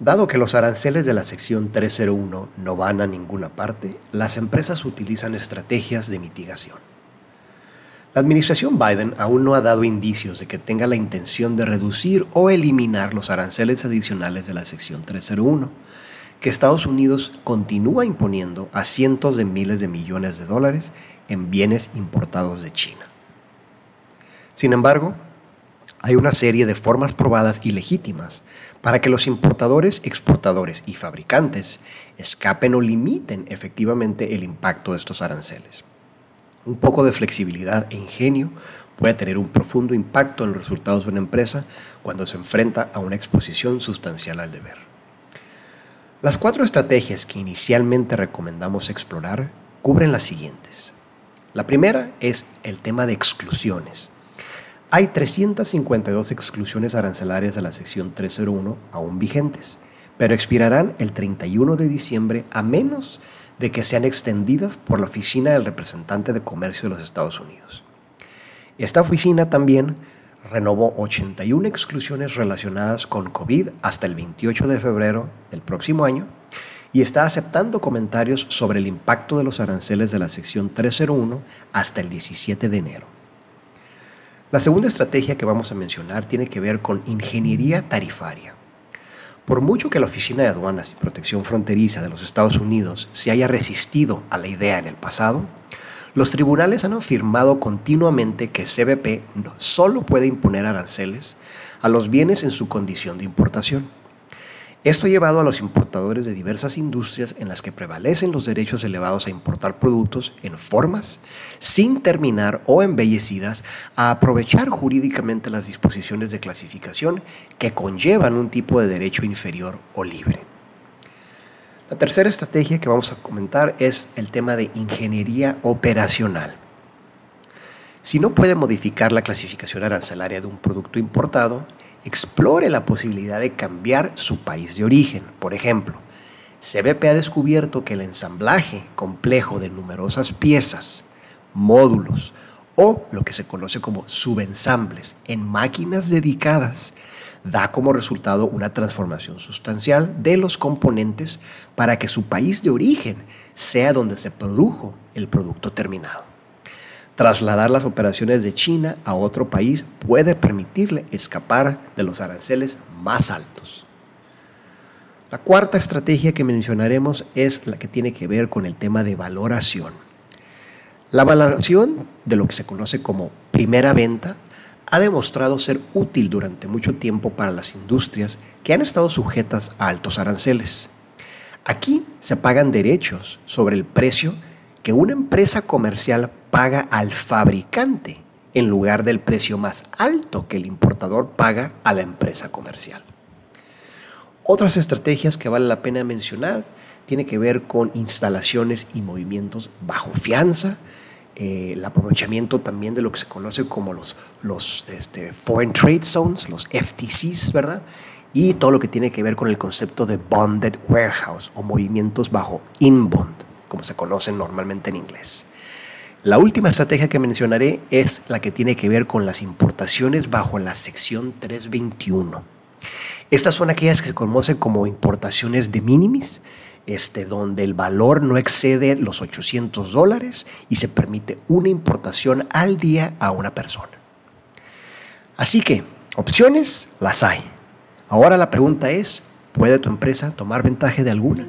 Dado que los aranceles de la sección 301 no van a ninguna parte, las empresas utilizan estrategias de mitigación. La administración Biden aún no ha dado indicios de que tenga la intención de reducir o eliminar los aranceles adicionales de la sección 301, que Estados Unidos continúa imponiendo a cientos de miles de millones de dólares en bienes importados de China. Sin embargo, hay una serie de formas probadas y legítimas para que los importadores, exportadores y fabricantes escapen o limiten efectivamente el impacto de estos aranceles. Un poco de flexibilidad e ingenio puede tener un profundo impacto en los resultados de una empresa cuando se enfrenta a una exposición sustancial al deber. Las cuatro estrategias que inicialmente recomendamos explorar cubren las siguientes. La primera es el tema de exclusiones hay 352 exclusiones arancelarias de la sección 301 aún vigentes, pero expirarán el 31 de diciembre a menos de que sean extendidas por la Oficina del Representante de Comercio de los Estados Unidos. Esta oficina también renovó 81 exclusiones relacionadas con COVID hasta el 28 de febrero del próximo año y está aceptando comentarios sobre el impacto de los aranceles de la sección 301 hasta el 17 de enero. La segunda estrategia que vamos a mencionar tiene que ver con ingeniería tarifaria. Por mucho que la Oficina de Aduanas y Protección Fronteriza de los Estados Unidos se haya resistido a la idea en el pasado, los tribunales han afirmado continuamente que CBP no solo puede imponer aranceles a los bienes en su condición de importación. Esto ha llevado a los importadores de diversas industrias en las que prevalecen los derechos elevados a importar productos en formas sin terminar o embellecidas a aprovechar jurídicamente las disposiciones de clasificación que conllevan un tipo de derecho inferior o libre. La tercera estrategia que vamos a comentar es el tema de ingeniería operacional. Si no puede modificar la clasificación arancelaria de un producto importado, explore la posibilidad de cambiar su país de origen. Por ejemplo, CBP ha descubierto que el ensamblaje complejo de numerosas piezas, módulos o lo que se conoce como subensambles en máquinas dedicadas da como resultado una transformación sustancial de los componentes para que su país de origen sea donde se produjo el producto terminado. Trasladar las operaciones de China a otro país puede permitirle escapar de los aranceles más altos. La cuarta estrategia que mencionaremos es la que tiene que ver con el tema de valoración. La valoración de lo que se conoce como primera venta ha demostrado ser útil durante mucho tiempo para las industrias que han estado sujetas a altos aranceles. Aquí se pagan derechos sobre el precio que una empresa comercial paga al fabricante en lugar del precio más alto que el importador paga a la empresa comercial. Otras estrategias que vale la pena mencionar tienen que ver con instalaciones y movimientos bajo fianza, eh, el aprovechamiento también de lo que se conoce como los, los este, Foreign Trade Zones, los FTCs, ¿verdad? Y todo lo que tiene que ver con el concepto de Bonded Warehouse o movimientos bajo inbond, como se conocen normalmente en inglés. La última estrategia que mencionaré es la que tiene que ver con las importaciones bajo la sección 321. Estas son aquellas que se conocen como importaciones de minimis, este, donde el valor no excede los 800 dólares y se permite una importación al día a una persona. Así que, opciones las hay. Ahora la pregunta es, ¿puede tu empresa tomar ventaja de alguna?